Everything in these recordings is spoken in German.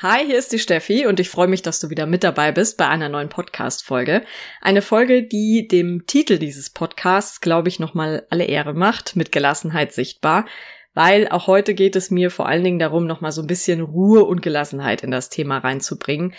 Hi, hier ist die Steffi und ich freue mich, dass du wieder mit dabei bist bei einer neuen Podcast-Folge. Eine Folge, die dem Titel dieses Podcasts, glaube ich, nochmal alle Ehre macht, mit Gelassenheit sichtbar, weil auch heute geht es mir vor allen Dingen darum, nochmal so ein bisschen Ruhe und Gelassenheit in das Thema reinzubringen.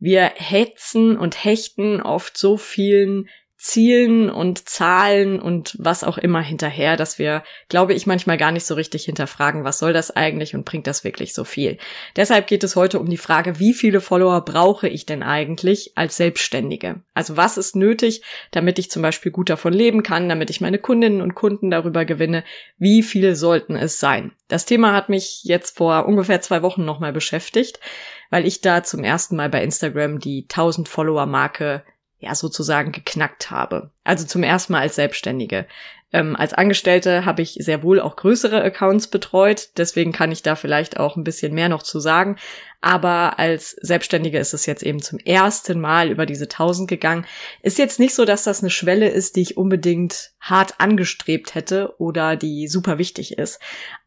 Wir hetzen und hechten oft so vielen Zielen und Zahlen und was auch immer hinterher, dass wir, glaube ich, manchmal gar nicht so richtig hinterfragen, was soll das eigentlich und bringt das wirklich so viel. Deshalb geht es heute um die Frage, wie viele Follower brauche ich denn eigentlich als Selbstständige? Also was ist nötig, damit ich zum Beispiel gut davon leben kann, damit ich meine Kundinnen und Kunden darüber gewinne? Wie viele sollten es sein? Das Thema hat mich jetzt vor ungefähr zwei Wochen nochmal beschäftigt, weil ich da zum ersten Mal bei Instagram die 1000 Follower Marke ja sozusagen geknackt habe. Also zum ersten Mal als Selbstständige. Ähm, als Angestellte habe ich sehr wohl auch größere Accounts betreut, deswegen kann ich da vielleicht auch ein bisschen mehr noch zu sagen. Aber als Selbstständige ist es jetzt eben zum ersten Mal über diese 1000 gegangen. Ist jetzt nicht so, dass das eine Schwelle ist, die ich unbedingt hart angestrebt hätte oder die super wichtig ist.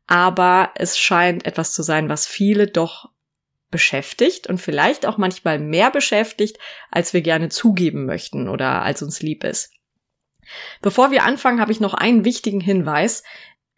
Aber es scheint etwas zu sein, was viele doch beschäftigt und vielleicht auch manchmal mehr beschäftigt, als wir gerne zugeben möchten oder als uns lieb ist. Bevor wir anfangen, habe ich noch einen wichtigen Hinweis.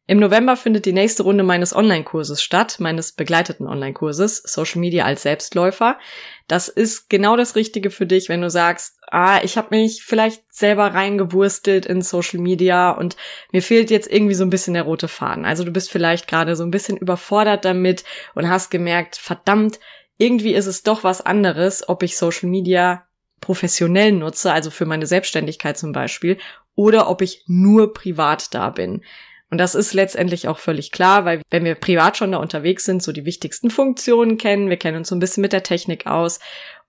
Im November findet die nächste Runde meines Online-Kurses statt, meines begleiteten Online-Kurses, Social Media als Selbstläufer. Das ist genau das Richtige für dich, wenn du sagst, ah, ich habe mich vielleicht selber reingewurstelt in Social Media und mir fehlt jetzt irgendwie so ein bisschen der rote Faden. Also du bist vielleicht gerade so ein bisschen überfordert damit und hast gemerkt, verdammt, irgendwie ist es doch was anderes, ob ich Social Media professionell nutze, also für meine Selbstständigkeit zum Beispiel, oder ob ich nur privat da bin. Und das ist letztendlich auch völlig klar, weil wenn wir privat schon da unterwegs sind, so die wichtigsten Funktionen kennen, wir kennen uns so ein bisschen mit der Technik aus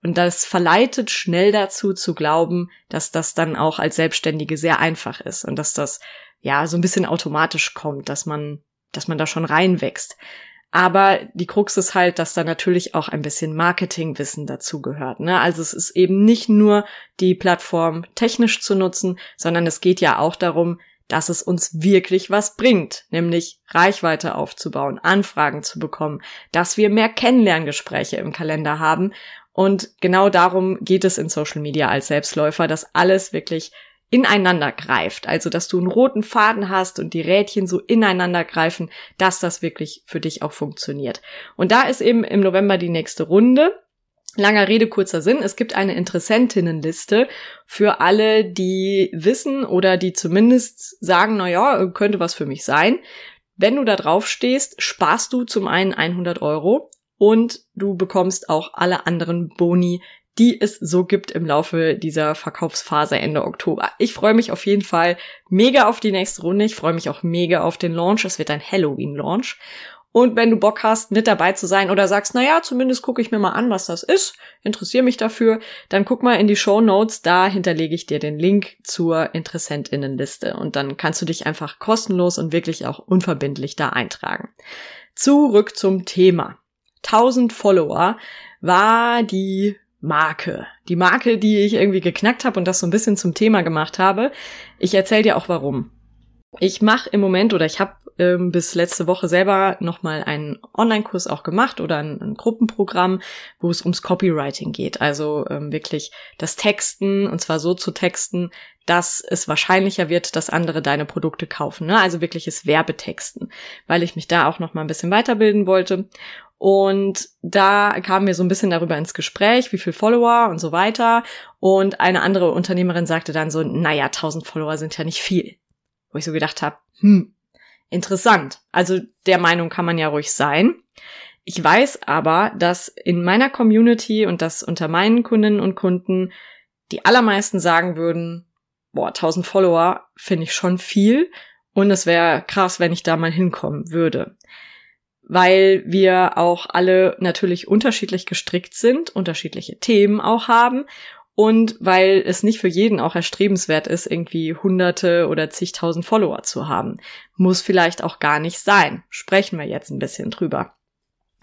und das verleitet schnell dazu zu glauben, dass das dann auch als Selbstständige sehr einfach ist und dass das ja so ein bisschen automatisch kommt, dass man, dass man da schon reinwächst. Aber die Krux ist halt, dass da natürlich auch ein bisschen Marketingwissen dazu gehört. Ne? Also es ist eben nicht nur die Plattform technisch zu nutzen, sondern es geht ja auch darum, dass es uns wirklich was bringt, nämlich Reichweite aufzubauen, Anfragen zu bekommen, dass wir mehr Kennenlerngespräche im Kalender haben. Und genau darum geht es in Social Media als Selbstläufer, dass alles wirklich ineinander greift. Also, dass du einen roten Faden hast und die Rädchen so ineinander greifen, dass das wirklich für dich auch funktioniert. Und da ist eben im November die nächste Runde. Langer Rede, kurzer Sinn. Es gibt eine Interessentinnenliste für alle, die wissen oder die zumindest sagen, na ja, könnte was für mich sein. Wenn du da drauf stehst, sparst du zum einen 100 Euro und du bekommst auch alle anderen Boni, die es so gibt im Laufe dieser Verkaufsphase Ende Oktober. Ich freue mich auf jeden Fall mega auf die nächste Runde. Ich freue mich auch mega auf den Launch. Es wird ein Halloween-Launch. Und wenn du Bock hast, mit dabei zu sein oder sagst, na ja, zumindest gucke ich mir mal an, was das ist, interessiere mich dafür, dann guck mal in die Show Notes, da hinterlege ich dir den Link zur Interessentinnenliste und dann kannst du dich einfach kostenlos und wirklich auch unverbindlich da eintragen. Zurück zum Thema. 1000 Follower war die Marke. Die Marke, die ich irgendwie geknackt habe und das so ein bisschen zum Thema gemacht habe. Ich erzähle dir auch warum. Ich mache im Moment oder ich habe ähm, bis letzte Woche selber nochmal einen Online-Kurs auch gemacht oder ein, ein, Gruppenprogramm, wo es ums Copywriting geht. Also ähm, wirklich das Texten und zwar so zu texten, dass es wahrscheinlicher wird, dass andere deine Produkte kaufen. Ne? Also wirkliches Werbetexten, weil ich mich da auch nochmal ein bisschen weiterbilden wollte. Und da kamen wir so ein bisschen darüber ins Gespräch, wie viel Follower und so weiter. Und eine andere Unternehmerin sagte dann so, naja, 1000 Follower sind ja nicht viel wo ich so gedacht habe, hm, interessant. Also der Meinung kann man ja ruhig sein. Ich weiß aber, dass in meiner Community und dass unter meinen Kundinnen und Kunden die allermeisten sagen würden, boah, 1000 Follower finde ich schon viel und es wäre krass, wenn ich da mal hinkommen würde. weil wir auch alle natürlich unterschiedlich gestrickt sind, unterschiedliche Themen auch haben und weil es nicht für jeden auch erstrebenswert ist, irgendwie hunderte oder zigtausend Follower zu haben. Muss vielleicht auch gar nicht sein. Sprechen wir jetzt ein bisschen drüber.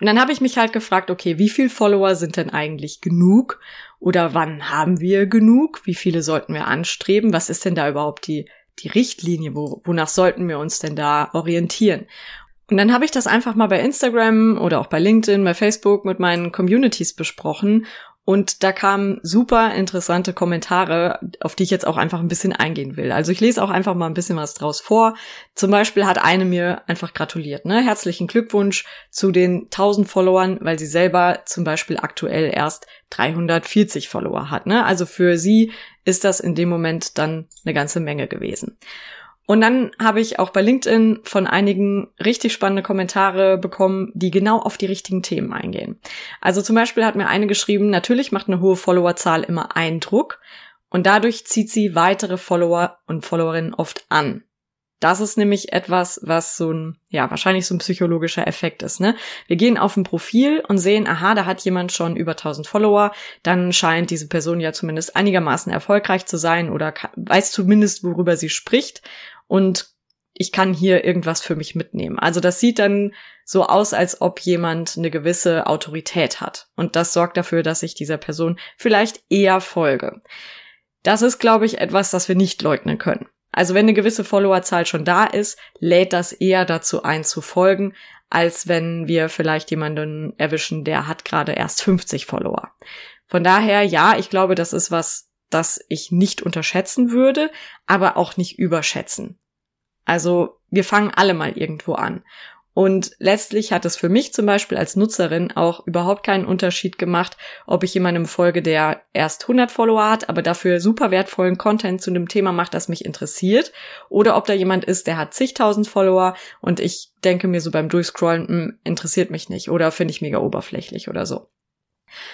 Und dann habe ich mich halt gefragt, okay, wie viel Follower sind denn eigentlich genug? Oder wann haben wir genug? Wie viele sollten wir anstreben? Was ist denn da überhaupt die, die Richtlinie? Wo, wonach sollten wir uns denn da orientieren? Und dann habe ich das einfach mal bei Instagram oder auch bei LinkedIn, bei Facebook mit meinen Communities besprochen und da kamen super interessante Kommentare, auf die ich jetzt auch einfach ein bisschen eingehen will. Also ich lese auch einfach mal ein bisschen was draus vor. Zum Beispiel hat eine mir einfach gratuliert. Ne? Herzlichen Glückwunsch zu den 1000 Followern, weil sie selber zum Beispiel aktuell erst 340 Follower hat. Ne? Also für sie ist das in dem Moment dann eine ganze Menge gewesen. Und dann habe ich auch bei LinkedIn von einigen richtig spannende Kommentare bekommen, die genau auf die richtigen Themen eingehen. Also zum Beispiel hat mir eine geschrieben, natürlich macht eine hohe Followerzahl immer Eindruck und dadurch zieht sie weitere Follower und Followerinnen oft an. Das ist nämlich etwas, was so ein, ja, wahrscheinlich so ein psychologischer Effekt ist, ne? Wir gehen auf ein Profil und sehen, aha, da hat jemand schon über 1000 Follower, dann scheint diese Person ja zumindest einigermaßen erfolgreich zu sein oder weiß zumindest, worüber sie spricht und ich kann hier irgendwas für mich mitnehmen. Also das sieht dann so aus, als ob jemand eine gewisse Autorität hat. Und das sorgt dafür, dass ich dieser Person vielleicht eher folge. Das ist, glaube ich, etwas, das wir nicht leugnen können. Also wenn eine gewisse Followerzahl schon da ist, lädt das eher dazu ein zu folgen, als wenn wir vielleicht jemanden erwischen, der hat gerade erst 50 Follower. Von daher, ja, ich glaube, das ist was, das ich nicht unterschätzen würde, aber auch nicht überschätzen. Also wir fangen alle mal irgendwo an. Und letztlich hat es für mich zum Beispiel als Nutzerin auch überhaupt keinen Unterschied gemacht, ob ich jemandem folge, der erst 100 Follower hat, aber dafür super wertvollen Content zu einem Thema macht, das mich interessiert, oder ob da jemand ist, der hat zigtausend Follower und ich denke mir so beim Durchscrollen, mh, hm, interessiert mich nicht oder finde ich mega oberflächlich oder so.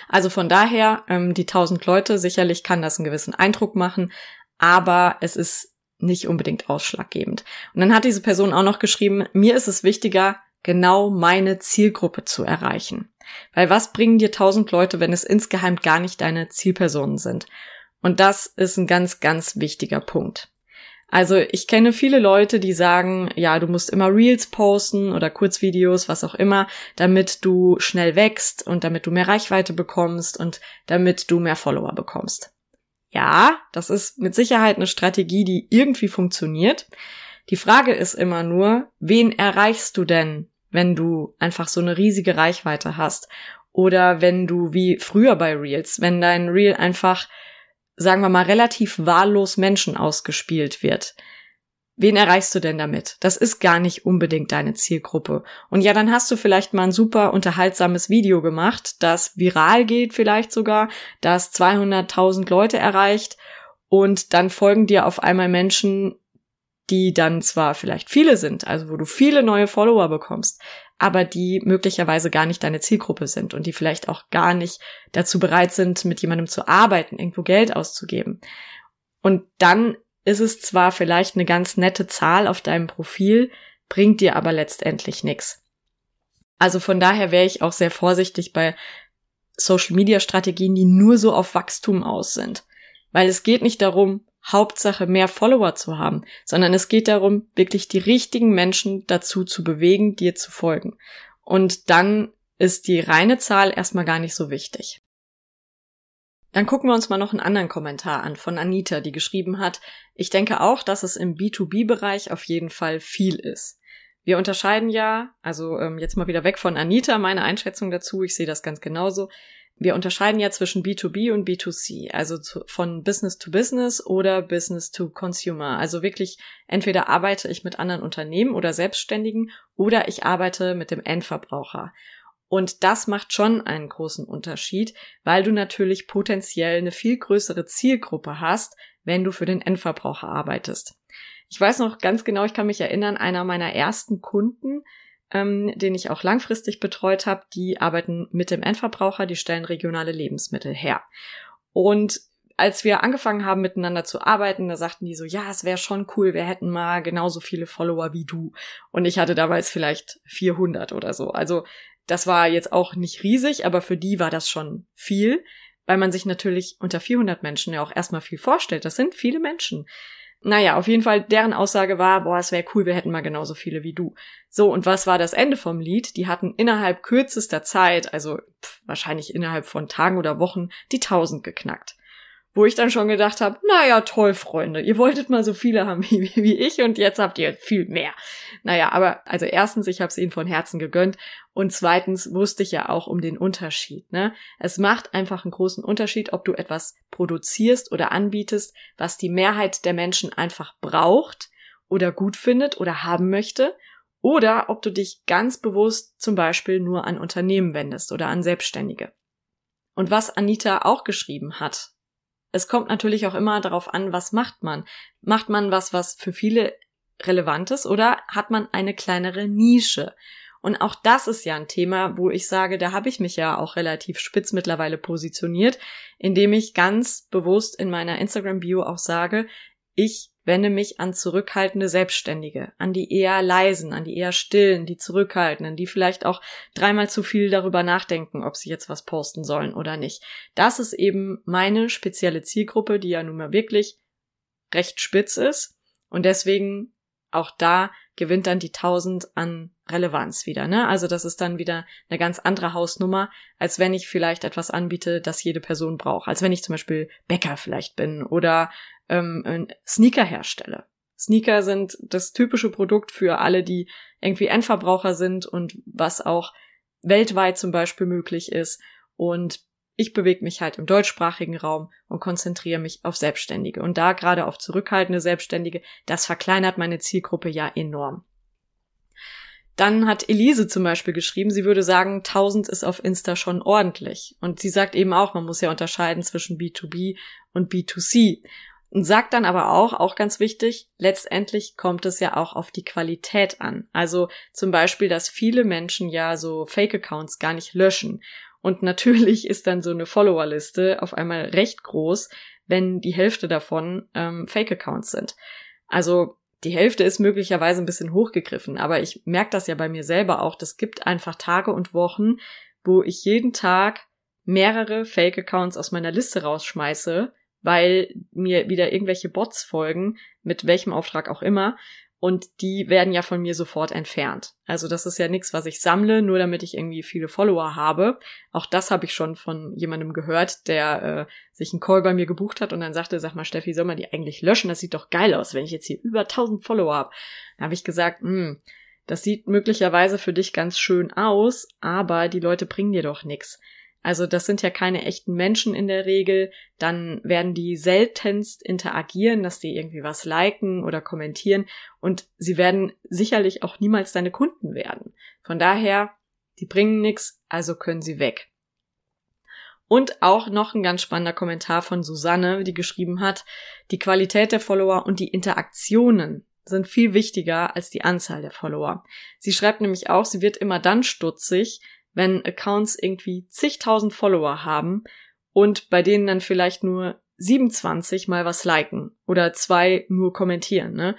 Also von daher, ähm, die tausend Leute, sicherlich kann das einen gewissen Eindruck machen, aber es ist nicht unbedingt ausschlaggebend. Und dann hat diese Person auch noch geschrieben, mir ist es wichtiger, genau meine Zielgruppe zu erreichen. Weil was bringen dir tausend Leute, wenn es insgeheim gar nicht deine Zielpersonen sind? Und das ist ein ganz, ganz wichtiger Punkt. Also ich kenne viele Leute, die sagen, ja, du musst immer Reels posten oder Kurzvideos, was auch immer, damit du schnell wächst und damit du mehr Reichweite bekommst und damit du mehr Follower bekommst. Ja, das ist mit Sicherheit eine Strategie, die irgendwie funktioniert. Die Frage ist immer nur, wen erreichst du denn, wenn du einfach so eine riesige Reichweite hast? Oder wenn du wie früher bei Reels, wenn dein Reel einfach sagen wir mal, relativ wahllos Menschen ausgespielt wird. Wen erreichst du denn damit? Das ist gar nicht unbedingt deine Zielgruppe. Und ja, dann hast du vielleicht mal ein super unterhaltsames Video gemacht, das viral geht vielleicht sogar, das 200.000 Leute erreicht und dann folgen dir auf einmal Menschen, die dann zwar vielleicht viele sind, also wo du viele neue Follower bekommst, aber die möglicherweise gar nicht deine Zielgruppe sind und die vielleicht auch gar nicht dazu bereit sind, mit jemandem zu arbeiten, irgendwo Geld auszugeben. Und dann ist es zwar vielleicht eine ganz nette Zahl auf deinem Profil, bringt dir aber letztendlich nichts. Also von daher wäre ich auch sehr vorsichtig bei Social Media Strategien, die nur so auf Wachstum aus sind. Weil es geht nicht darum, Hauptsache mehr Follower zu haben, sondern es geht darum, wirklich die richtigen Menschen dazu zu bewegen, dir zu folgen. Und dann ist die reine Zahl erstmal gar nicht so wichtig. Dann gucken wir uns mal noch einen anderen Kommentar an von Anita, die geschrieben hat, ich denke auch, dass es im B2B-Bereich auf jeden Fall viel ist. Wir unterscheiden ja, also ähm, jetzt mal wieder weg von Anita, meine Einschätzung dazu, ich sehe das ganz genauso. Wir unterscheiden ja zwischen B2B und B2C, also zu, von Business to Business oder Business to Consumer. Also wirklich, entweder arbeite ich mit anderen Unternehmen oder Selbstständigen oder ich arbeite mit dem Endverbraucher. Und das macht schon einen großen Unterschied, weil du natürlich potenziell eine viel größere Zielgruppe hast, wenn du für den Endverbraucher arbeitest. Ich weiß noch ganz genau, ich kann mich erinnern, einer meiner ersten Kunden, ähm, den ich auch langfristig betreut habe, die arbeiten mit dem Endverbraucher, die stellen regionale Lebensmittel her. Und als wir angefangen haben, miteinander zu arbeiten, da sagten die so, ja, es wäre schon cool, wir hätten mal genauso viele Follower wie du. Und ich hatte damals vielleicht 400 oder so. Also das war jetzt auch nicht riesig, aber für die war das schon viel, weil man sich natürlich unter 400 Menschen ja auch erstmal viel vorstellt. Das sind viele Menschen. Naja, auf jeden Fall, deren Aussage war, boah, es wäre cool, wir hätten mal genauso viele wie du. So, und was war das Ende vom Lied? Die hatten innerhalb kürzester Zeit, also pff, wahrscheinlich innerhalb von Tagen oder Wochen, die 1000 geknackt wo ich dann schon gedacht habe, naja, toll, Freunde, ihr wolltet mal so viele haben wie, wie ich und jetzt habt ihr viel mehr. Naja, aber also erstens, ich habe es ihnen von Herzen gegönnt und zweitens wusste ich ja auch um den Unterschied. Ne? Es macht einfach einen großen Unterschied, ob du etwas produzierst oder anbietest, was die Mehrheit der Menschen einfach braucht oder gut findet oder haben möchte oder ob du dich ganz bewusst zum Beispiel nur an Unternehmen wendest oder an Selbstständige. Und was Anita auch geschrieben hat, es kommt natürlich auch immer darauf an, was macht man. Macht man was, was für viele relevant ist oder hat man eine kleinere Nische? Und auch das ist ja ein Thema, wo ich sage, da habe ich mich ja auch relativ spitz mittlerweile positioniert, indem ich ganz bewusst in meiner Instagram-Bio auch sage, ich wende mich an zurückhaltende Selbstständige, an die eher leisen, an die eher stillen, die zurückhaltenden, die vielleicht auch dreimal zu viel darüber nachdenken, ob sie jetzt was posten sollen oder nicht. Das ist eben meine spezielle Zielgruppe, die ja nun mal wirklich recht spitz ist und deswegen auch da gewinnt dann die 1000 an Relevanz wieder, ne? Also das ist dann wieder eine ganz andere Hausnummer, als wenn ich vielleicht etwas anbiete, das jede Person braucht. Als wenn ich zum Beispiel Bäcker vielleicht bin oder ähm, Sneaker herstelle. Sneaker sind das typische Produkt für alle, die irgendwie Endverbraucher sind und was auch weltweit zum Beispiel möglich ist. Und ich bewege mich halt im deutschsprachigen Raum und konzentriere mich auf Selbstständige. Und da gerade auf zurückhaltende Selbstständige, das verkleinert meine Zielgruppe ja enorm. Dann hat Elise zum Beispiel geschrieben, sie würde sagen, 1000 ist auf Insta schon ordentlich. Und sie sagt eben auch, man muss ja unterscheiden zwischen B2B und B2C. Und sagt dann aber auch, auch ganz wichtig, letztendlich kommt es ja auch auf die Qualität an. Also zum Beispiel, dass viele Menschen ja so Fake-Accounts gar nicht löschen. Und natürlich ist dann so eine Followerliste auf einmal recht groß, wenn die Hälfte davon ähm, Fake-Accounts sind. Also die Hälfte ist möglicherweise ein bisschen hochgegriffen, aber ich merke das ja bei mir selber auch. Das gibt einfach Tage und Wochen, wo ich jeden Tag mehrere Fake-Accounts aus meiner Liste rausschmeiße, weil mir wieder irgendwelche Bots folgen, mit welchem Auftrag auch immer, und die werden ja von mir sofort entfernt. Also das ist ja nichts, was ich sammle, nur damit ich irgendwie viele Follower habe. Auch das habe ich schon von jemandem gehört, der äh, sich einen Call bei mir gebucht hat und dann sagte, sag mal, Steffi, soll man die eigentlich löschen? Das sieht doch geil aus, wenn ich jetzt hier über 1000 Follower habe. Da habe ich gesagt, hm, das sieht möglicherweise für dich ganz schön aus, aber die Leute bringen dir doch nichts. Also das sind ja keine echten Menschen in der Regel. Dann werden die seltenst interagieren, dass die irgendwie was liken oder kommentieren. Und sie werden sicherlich auch niemals deine Kunden werden. Von daher, die bringen nichts, also können sie weg. Und auch noch ein ganz spannender Kommentar von Susanne, die geschrieben hat, die Qualität der Follower und die Interaktionen sind viel wichtiger als die Anzahl der Follower. Sie schreibt nämlich auch, sie wird immer dann stutzig, wenn Accounts irgendwie zigtausend Follower haben und bei denen dann vielleicht nur 27 mal was liken oder zwei nur kommentieren, ne?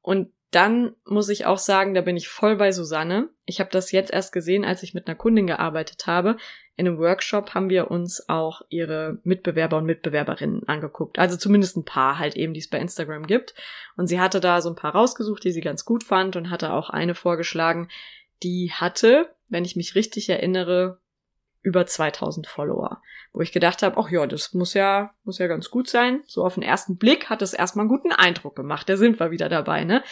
Und dann muss ich auch sagen, da bin ich voll bei Susanne. Ich habe das jetzt erst gesehen, als ich mit einer Kundin gearbeitet habe. In einem Workshop haben wir uns auch ihre Mitbewerber und Mitbewerberinnen angeguckt. Also zumindest ein paar halt eben, die es bei Instagram gibt. Und sie hatte da so ein paar rausgesucht, die sie ganz gut fand und hatte auch eine vorgeschlagen, die hatte wenn ich mich richtig erinnere, über 2000 Follower. Wo ich gedacht habe, ach ja, das muss ja, muss ja ganz gut sein. So auf den ersten Blick hat es erstmal einen guten Eindruck gemacht. Da sind wir wieder dabei, ne?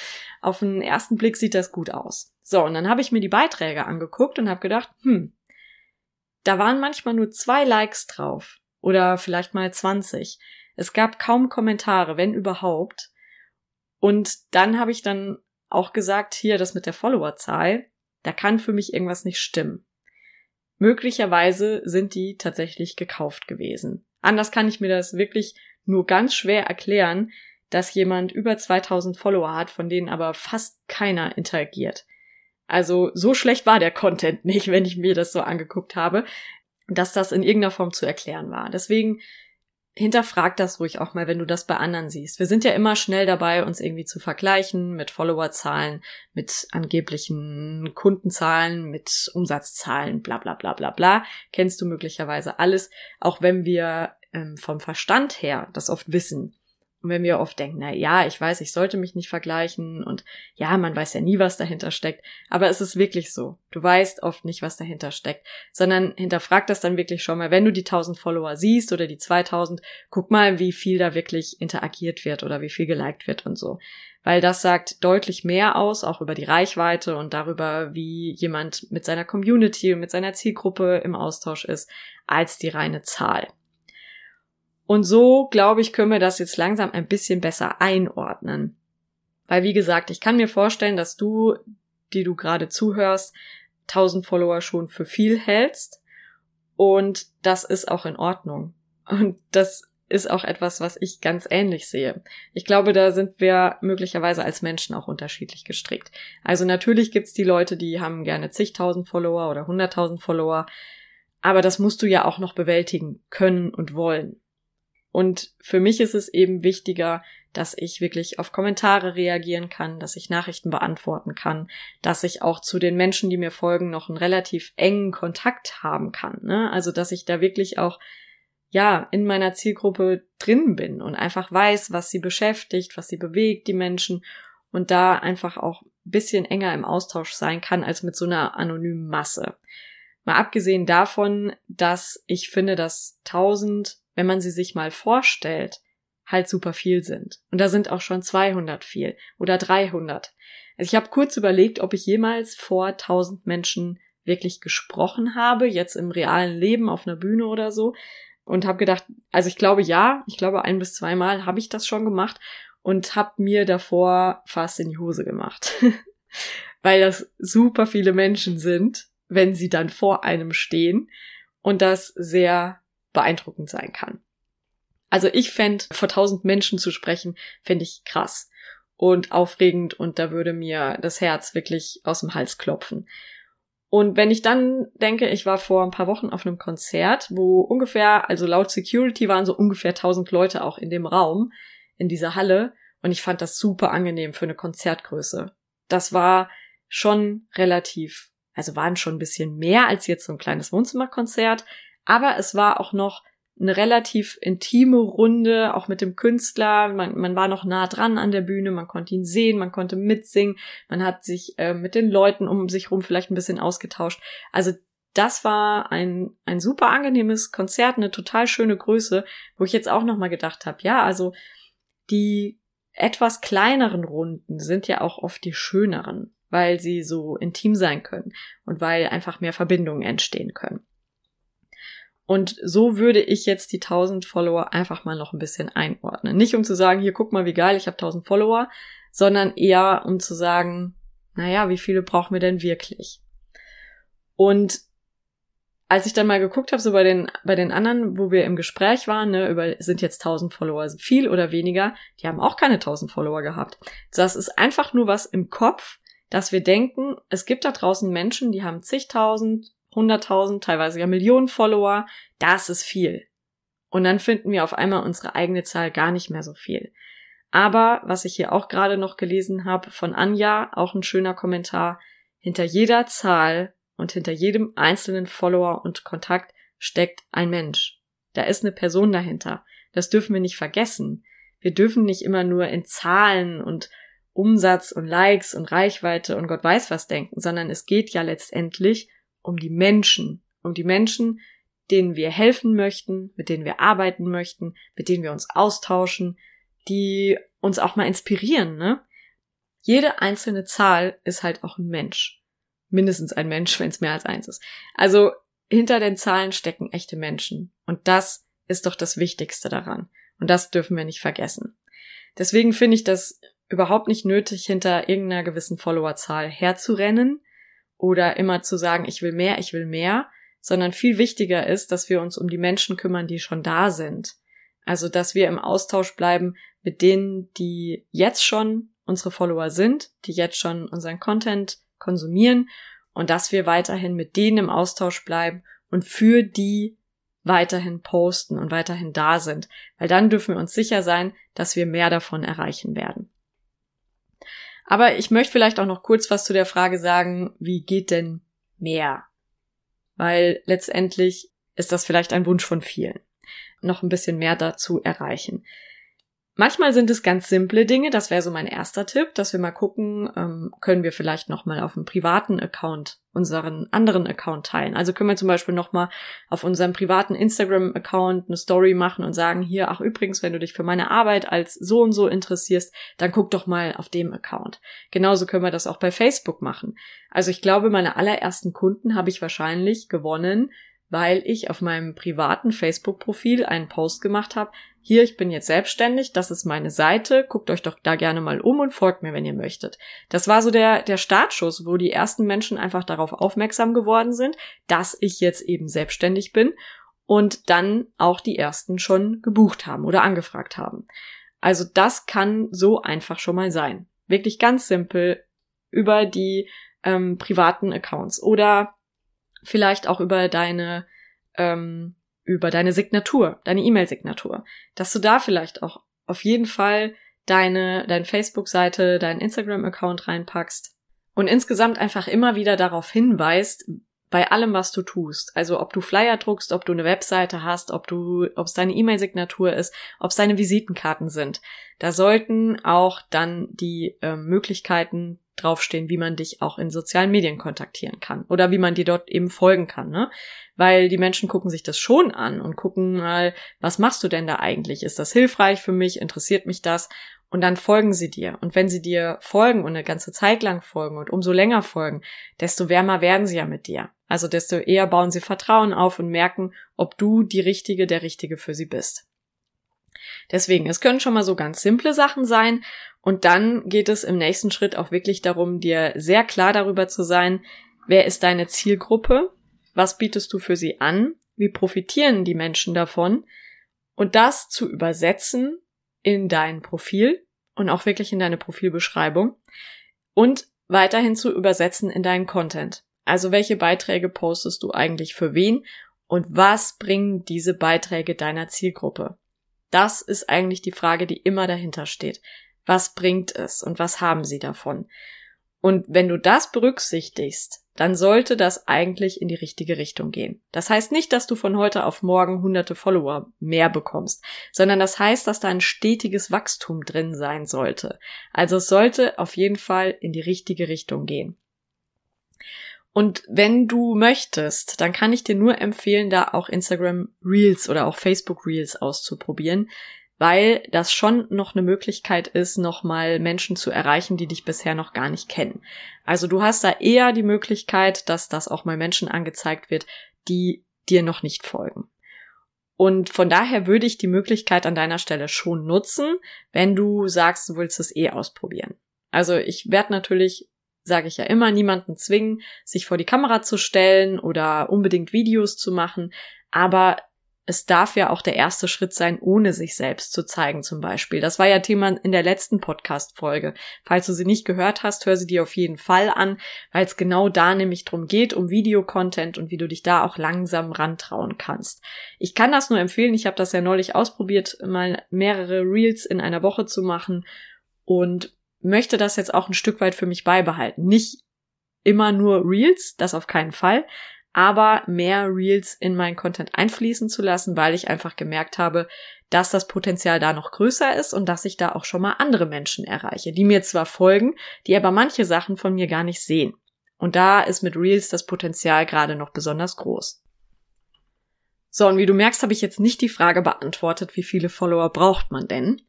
Auf den ersten Blick sieht das gut aus. So, und dann habe ich mir die Beiträge angeguckt und habe gedacht, hm, da waren manchmal nur zwei Likes drauf. Oder vielleicht mal 20. Es gab kaum Kommentare, wenn überhaupt. Und dann habe ich dann auch gesagt, hier, das mit der Followerzahl, da kann für mich irgendwas nicht stimmen. Möglicherweise sind die tatsächlich gekauft gewesen. Anders kann ich mir das wirklich nur ganz schwer erklären, dass jemand über 2000 Follower hat, von denen aber fast keiner interagiert. Also so schlecht war der Content nicht, wenn ich mir das so angeguckt habe, dass das in irgendeiner Form zu erklären war. Deswegen hinterfrag das ruhig auch mal, wenn du das bei anderen siehst. Wir sind ja immer schnell dabei, uns irgendwie zu vergleichen mit Followerzahlen, mit angeblichen Kundenzahlen, mit Umsatzzahlen, bla bla bla bla bla. Kennst du möglicherweise alles, auch wenn wir ähm, vom Verstand her das oft wissen. Und wenn wir oft denken, na ja, ich weiß, ich sollte mich nicht vergleichen und ja, man weiß ja nie, was dahinter steckt. Aber es ist wirklich so. Du weißt oft nicht, was dahinter steckt, sondern hinterfrag das dann wirklich schon mal. Wenn du die 1000 Follower siehst oder die 2000, guck mal, wie viel da wirklich interagiert wird oder wie viel geliked wird und so. Weil das sagt deutlich mehr aus, auch über die Reichweite und darüber, wie jemand mit seiner Community und mit seiner Zielgruppe im Austausch ist, als die reine Zahl. Und so, glaube ich, können wir das jetzt langsam ein bisschen besser einordnen. Weil, wie gesagt, ich kann mir vorstellen, dass du, die du gerade zuhörst, 1000 Follower schon für viel hältst. Und das ist auch in Ordnung. Und das ist auch etwas, was ich ganz ähnlich sehe. Ich glaube, da sind wir möglicherweise als Menschen auch unterschiedlich gestrickt. Also natürlich gibt's die Leute, die haben gerne zigtausend Follower oder hunderttausend Follower. Aber das musst du ja auch noch bewältigen können und wollen. Und für mich ist es eben wichtiger, dass ich wirklich auf Kommentare reagieren kann, dass ich Nachrichten beantworten kann, dass ich auch zu den Menschen, die mir folgen, noch einen relativ engen Kontakt haben kann. Ne? Also dass ich da wirklich auch ja in meiner Zielgruppe drin bin und einfach weiß, was sie beschäftigt, was sie bewegt, die Menschen und da einfach auch ein bisschen enger im Austausch sein kann als mit so einer anonymen Masse. Mal abgesehen davon, dass ich finde, dass 1000 wenn man sie sich mal vorstellt, halt super viel sind. Und da sind auch schon 200 viel oder 300. Also ich habe kurz überlegt, ob ich jemals vor 1000 Menschen wirklich gesprochen habe, jetzt im realen Leben auf einer Bühne oder so. Und habe gedacht, also ich glaube ja, ich glaube ein bis zweimal habe ich das schon gemacht und habe mir davor fast in die Hose gemacht. Weil das super viele Menschen sind, wenn sie dann vor einem stehen und das sehr beeindruckend sein kann. Also ich fände, vor tausend Menschen zu sprechen, fände ich krass und aufregend und da würde mir das Herz wirklich aus dem Hals klopfen. Und wenn ich dann denke, ich war vor ein paar Wochen auf einem Konzert, wo ungefähr, also laut Security waren so ungefähr tausend Leute auch in dem Raum, in dieser Halle, und ich fand das super angenehm für eine Konzertgröße. Das war schon relativ, also waren schon ein bisschen mehr als jetzt so ein kleines Wohnzimmerkonzert, aber es war auch noch eine relativ intime Runde, auch mit dem Künstler. Man, man war noch nah dran an der Bühne, man konnte ihn sehen, man konnte mitsingen, man hat sich äh, mit den Leuten um sich rum vielleicht ein bisschen ausgetauscht. Also das war ein, ein super angenehmes Konzert, eine total schöne Größe, wo ich jetzt auch nochmal gedacht habe, ja, also die etwas kleineren Runden sind ja auch oft die schöneren, weil sie so intim sein können und weil einfach mehr Verbindungen entstehen können. Und so würde ich jetzt die 1000 Follower einfach mal noch ein bisschen einordnen. Nicht um zu sagen, hier guck mal, wie geil, ich habe 1000 Follower, sondern eher um zu sagen, naja, wie viele brauchen wir denn wirklich? Und als ich dann mal geguckt habe, so bei den, bei den anderen, wo wir im Gespräch waren, ne, über sind jetzt 1000 Follower viel oder weniger, die haben auch keine 1000 Follower gehabt. Das ist einfach nur was im Kopf, dass wir denken, es gibt da draußen Menschen, die haben zigtausend, 100.000, teilweise ja Millionen Follower, das ist viel. Und dann finden wir auf einmal unsere eigene Zahl gar nicht mehr so viel. Aber was ich hier auch gerade noch gelesen habe von Anja, auch ein schöner Kommentar, hinter jeder Zahl und hinter jedem einzelnen Follower und Kontakt steckt ein Mensch. Da ist eine Person dahinter. Das dürfen wir nicht vergessen. Wir dürfen nicht immer nur in Zahlen und Umsatz und Likes und Reichweite und Gott weiß was denken, sondern es geht ja letztendlich um die Menschen, um die Menschen, denen wir helfen möchten, mit denen wir arbeiten möchten, mit denen wir uns austauschen, die uns auch mal inspirieren, ne? Jede einzelne Zahl ist halt auch ein Mensch. Mindestens ein Mensch, wenn es mehr als eins ist. Also hinter den Zahlen stecken echte Menschen. Und das ist doch das Wichtigste daran. Und das dürfen wir nicht vergessen. Deswegen finde ich das überhaupt nicht nötig, hinter irgendeiner gewissen Followerzahl herzurennen, oder immer zu sagen, ich will mehr, ich will mehr, sondern viel wichtiger ist, dass wir uns um die Menschen kümmern, die schon da sind. Also, dass wir im Austausch bleiben mit denen, die jetzt schon unsere Follower sind, die jetzt schon unseren Content konsumieren und dass wir weiterhin mit denen im Austausch bleiben und für die weiterhin posten und weiterhin da sind, weil dann dürfen wir uns sicher sein, dass wir mehr davon erreichen werden. Aber ich möchte vielleicht auch noch kurz was zu der Frage sagen, wie geht denn mehr? Weil letztendlich ist das vielleicht ein Wunsch von vielen, noch ein bisschen mehr dazu erreichen. Manchmal sind es ganz simple Dinge, das wäre so mein erster Tipp, dass wir mal gucken, ähm, können wir vielleicht nochmal auf einem privaten Account unseren anderen Account teilen. Also können wir zum Beispiel nochmal auf unserem privaten Instagram-Account eine Story machen und sagen, hier, ach übrigens, wenn du dich für meine Arbeit als so und so interessierst, dann guck doch mal auf dem Account. Genauso können wir das auch bei Facebook machen. Also ich glaube, meine allerersten Kunden habe ich wahrscheinlich gewonnen, weil ich auf meinem privaten Facebook-Profil einen Post gemacht habe. Hier, ich bin jetzt selbstständig, das ist meine Seite, guckt euch doch da gerne mal um und folgt mir, wenn ihr möchtet. Das war so der, der Startschuss, wo die ersten Menschen einfach darauf aufmerksam geworden sind, dass ich jetzt eben selbstständig bin und dann auch die ersten schon gebucht haben oder angefragt haben. Also das kann so einfach schon mal sein. Wirklich ganz simpel über die ähm, privaten Accounts oder vielleicht auch über deine, ähm, über deine Signatur, deine E-Mail-Signatur, dass du da vielleicht auch auf jeden Fall deine, deine Facebook-Seite, deinen Instagram-Account reinpackst und insgesamt einfach immer wieder darauf hinweist, bei allem, was du tust. Also ob du Flyer druckst, ob du eine Webseite hast, ob du, ob es deine E-Mail-Signatur ist, ob es deine Visitenkarten sind. Da sollten auch dann die äh, Möglichkeiten draufstehen, wie man dich auch in sozialen Medien kontaktieren kann oder wie man dir dort eben folgen kann, ne? Weil die Menschen gucken sich das schon an und gucken mal, was machst du denn da eigentlich? Ist das hilfreich für mich? Interessiert mich das? Und dann folgen sie dir. Und wenn sie dir folgen und eine ganze Zeit lang folgen und umso länger folgen, desto wärmer werden sie ja mit dir. Also desto eher bauen sie Vertrauen auf und merken, ob du die Richtige, der Richtige für sie bist. Deswegen, es können schon mal so ganz simple Sachen sein und dann geht es im nächsten Schritt auch wirklich darum, dir sehr klar darüber zu sein, wer ist deine Zielgruppe, was bietest du für sie an, wie profitieren die Menschen davon und das zu übersetzen in dein Profil und auch wirklich in deine Profilbeschreibung und weiterhin zu übersetzen in deinen Content. Also welche Beiträge postest du eigentlich für wen und was bringen diese Beiträge deiner Zielgruppe? Das ist eigentlich die Frage, die immer dahinter steht. Was bringt es und was haben sie davon? Und wenn du das berücksichtigst, dann sollte das eigentlich in die richtige Richtung gehen. Das heißt nicht, dass du von heute auf morgen hunderte Follower mehr bekommst, sondern das heißt, dass da ein stetiges Wachstum drin sein sollte. Also es sollte auf jeden Fall in die richtige Richtung gehen. Und wenn du möchtest, dann kann ich dir nur empfehlen, da auch Instagram Reels oder auch Facebook Reels auszuprobieren weil das schon noch eine Möglichkeit ist, nochmal Menschen zu erreichen, die dich bisher noch gar nicht kennen. Also du hast da eher die Möglichkeit, dass das auch mal Menschen angezeigt wird, die dir noch nicht folgen. Und von daher würde ich die Möglichkeit an deiner Stelle schon nutzen, wenn du sagst, du willst es eh ausprobieren. Also ich werde natürlich, sage ich ja immer, niemanden zwingen, sich vor die Kamera zu stellen oder unbedingt Videos zu machen, aber es darf ja auch der erste Schritt sein, ohne sich selbst zu zeigen zum Beispiel. Das war ja Thema in der letzten Podcast-Folge. Falls du sie nicht gehört hast, hör sie dir auf jeden Fall an, weil es genau da nämlich drum geht, um Videocontent und wie du dich da auch langsam rantrauen kannst. Ich kann das nur empfehlen. Ich habe das ja neulich ausprobiert, mal mehrere Reels in einer Woche zu machen und möchte das jetzt auch ein Stück weit für mich beibehalten. Nicht immer nur Reels, das auf keinen Fall, aber mehr Reels in meinen Content einfließen zu lassen, weil ich einfach gemerkt habe, dass das Potenzial da noch größer ist und dass ich da auch schon mal andere Menschen erreiche, die mir zwar folgen, die aber manche Sachen von mir gar nicht sehen. Und da ist mit Reels das Potenzial gerade noch besonders groß. So, und wie du merkst, habe ich jetzt nicht die Frage beantwortet, wie viele Follower braucht man denn,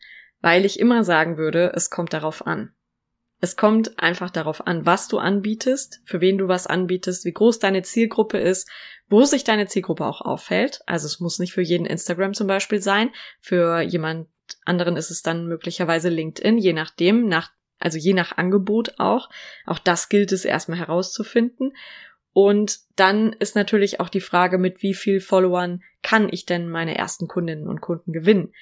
weil ich immer sagen würde, es kommt darauf an. Es kommt einfach darauf an, was du anbietest, für wen du was anbietest, wie groß deine Zielgruppe ist, wo sich deine Zielgruppe auch auffällt. Also es muss nicht für jeden Instagram zum Beispiel sein. Für jemand anderen ist es dann möglicherweise LinkedIn, je nachdem, nach, also je nach Angebot auch. Auch das gilt es erstmal herauszufinden. Und dann ist natürlich auch die Frage, mit wie viel Followern kann ich denn meine ersten Kundinnen und Kunden gewinnen?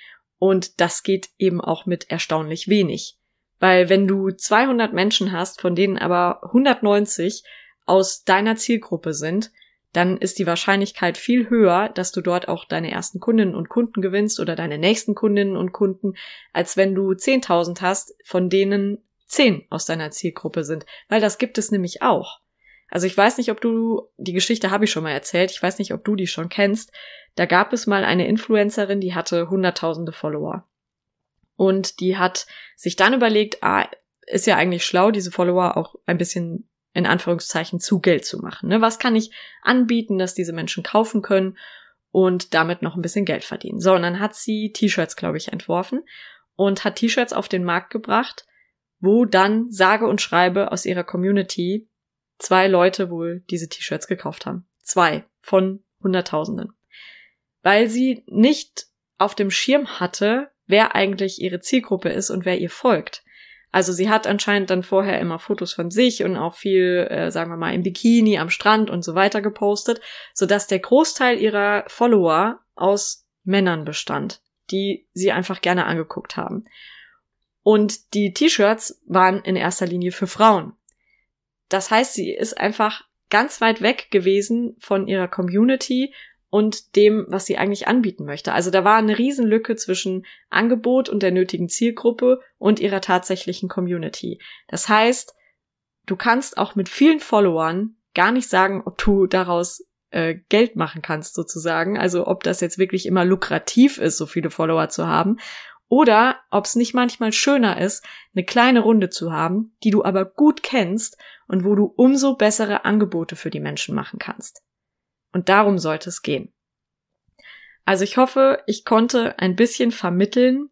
Und das geht eben auch mit erstaunlich wenig. Weil wenn du 200 Menschen hast, von denen aber 190 aus deiner Zielgruppe sind, dann ist die Wahrscheinlichkeit viel höher, dass du dort auch deine ersten Kundinnen und Kunden gewinnst oder deine nächsten Kundinnen und Kunden, als wenn du 10.000 hast, von denen 10 aus deiner Zielgruppe sind. Weil das gibt es nämlich auch. Also ich weiß nicht, ob du, die Geschichte habe ich schon mal erzählt, ich weiß nicht, ob du die schon kennst. Da gab es mal eine Influencerin, die hatte hunderttausende Follower. Und die hat sich dann überlegt, ah, ist ja eigentlich schlau, diese Follower auch ein bisschen in Anführungszeichen zu Geld zu machen. Ne? Was kann ich anbieten, dass diese Menschen kaufen können und damit noch ein bisschen Geld verdienen? So, und dann hat sie T-Shirts, glaube ich, entworfen und hat T-Shirts auf den Markt gebracht, wo dann sage und schreibe aus ihrer Community zwei Leute wohl diese T-Shirts gekauft haben. Zwei von Hunderttausenden. Weil sie nicht auf dem Schirm hatte, wer eigentlich ihre Zielgruppe ist und wer ihr folgt. Also sie hat anscheinend dann vorher immer Fotos von sich und auch viel, äh, sagen wir mal, im Bikini am Strand und so weiter gepostet, sodass der Großteil ihrer Follower aus Männern bestand, die sie einfach gerne angeguckt haben. Und die T-Shirts waren in erster Linie für Frauen. Das heißt, sie ist einfach ganz weit weg gewesen von ihrer Community und dem, was sie eigentlich anbieten möchte. Also da war eine Riesenlücke zwischen Angebot und der nötigen Zielgruppe und ihrer tatsächlichen Community. Das heißt, du kannst auch mit vielen Followern gar nicht sagen, ob du daraus äh, Geld machen kannst sozusagen. Also ob das jetzt wirklich immer lukrativ ist, so viele Follower zu haben. Oder ob es nicht manchmal schöner ist, eine kleine Runde zu haben, die du aber gut kennst und wo du umso bessere Angebote für die Menschen machen kannst. Und darum sollte es gehen. Also ich hoffe, ich konnte ein bisschen vermitteln,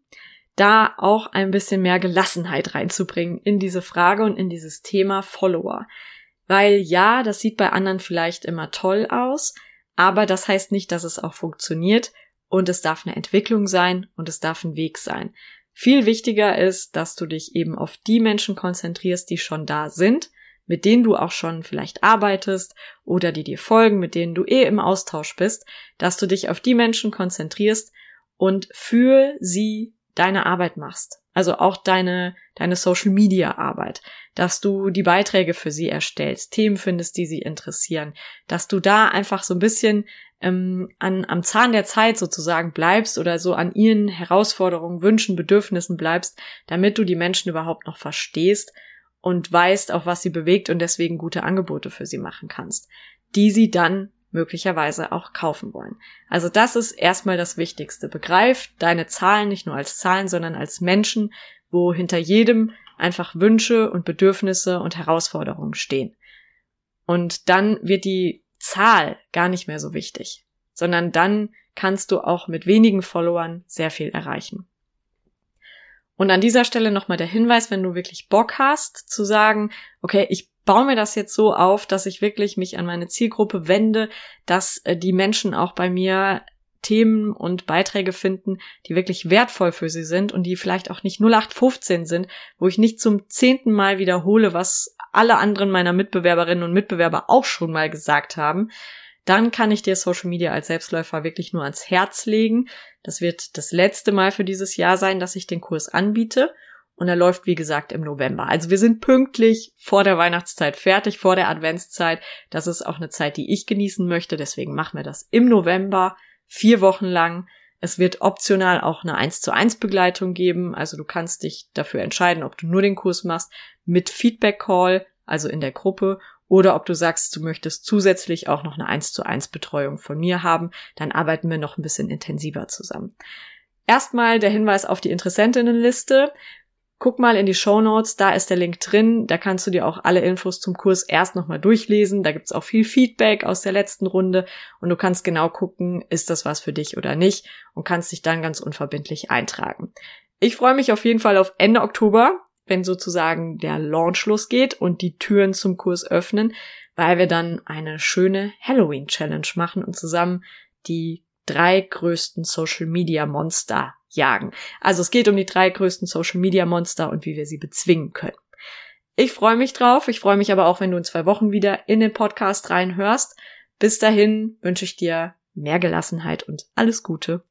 da auch ein bisschen mehr Gelassenheit reinzubringen in diese Frage und in dieses Thema Follower. Weil ja, das sieht bei anderen vielleicht immer toll aus, aber das heißt nicht, dass es auch funktioniert und es darf eine Entwicklung sein und es darf ein Weg sein. Viel wichtiger ist, dass du dich eben auf die Menschen konzentrierst, die schon da sind mit denen du auch schon vielleicht arbeitest oder die dir folgen, mit denen du eh im Austausch bist, dass du dich auf die Menschen konzentrierst und für sie deine Arbeit machst. Also auch deine, deine Social Media Arbeit, dass du die Beiträge für sie erstellst, Themen findest, die sie interessieren, dass du da einfach so ein bisschen ähm, an, am Zahn der Zeit sozusagen bleibst oder so an ihren Herausforderungen, Wünschen, Bedürfnissen bleibst, damit du die Menschen überhaupt noch verstehst und weißt, auch was sie bewegt und deswegen gute Angebote für sie machen kannst, die sie dann möglicherweise auch kaufen wollen. Also das ist erstmal das Wichtigste. Begreif deine Zahlen nicht nur als Zahlen, sondern als Menschen, wo hinter jedem einfach Wünsche und Bedürfnisse und Herausforderungen stehen. Und dann wird die Zahl gar nicht mehr so wichtig, sondern dann kannst du auch mit wenigen Followern sehr viel erreichen. Und an dieser Stelle nochmal der Hinweis, wenn du wirklich Bock hast, zu sagen, okay, ich baue mir das jetzt so auf, dass ich wirklich mich an meine Zielgruppe wende, dass äh, die Menschen auch bei mir Themen und Beiträge finden, die wirklich wertvoll für sie sind und die vielleicht auch nicht 0815 sind, wo ich nicht zum zehnten Mal wiederhole, was alle anderen meiner Mitbewerberinnen und Mitbewerber auch schon mal gesagt haben, dann kann ich dir Social Media als Selbstläufer wirklich nur ans Herz legen. Das wird das letzte Mal für dieses Jahr sein, dass ich den Kurs anbiete. Und er läuft, wie gesagt, im November. Also wir sind pünktlich vor der Weihnachtszeit fertig, vor der Adventszeit. Das ist auch eine Zeit, die ich genießen möchte. Deswegen machen wir das im November, vier Wochen lang. Es wird optional auch eine 1 zu 1 Begleitung geben. Also du kannst dich dafür entscheiden, ob du nur den Kurs machst mit Feedback Call, also in der Gruppe oder ob du sagst, du möchtest zusätzlich auch noch eine 1 zu 1 Betreuung von mir haben, dann arbeiten wir noch ein bisschen intensiver zusammen. Erstmal der Hinweis auf die Interessentinnenliste. Guck mal in die Show Notes, da ist der Link drin. Da kannst du dir auch alle Infos zum Kurs erst nochmal durchlesen. Da gibt's auch viel Feedback aus der letzten Runde und du kannst genau gucken, ist das was für dich oder nicht und kannst dich dann ganz unverbindlich eintragen. Ich freue mich auf jeden Fall auf Ende Oktober wenn sozusagen der Launch losgeht und die Türen zum Kurs öffnen, weil wir dann eine schöne Halloween Challenge machen und zusammen die drei größten Social Media Monster jagen. Also es geht um die drei größten Social Media Monster und wie wir sie bezwingen können. Ich freue mich drauf. Ich freue mich aber auch, wenn du in zwei Wochen wieder in den Podcast reinhörst. Bis dahin wünsche ich dir mehr Gelassenheit und alles Gute.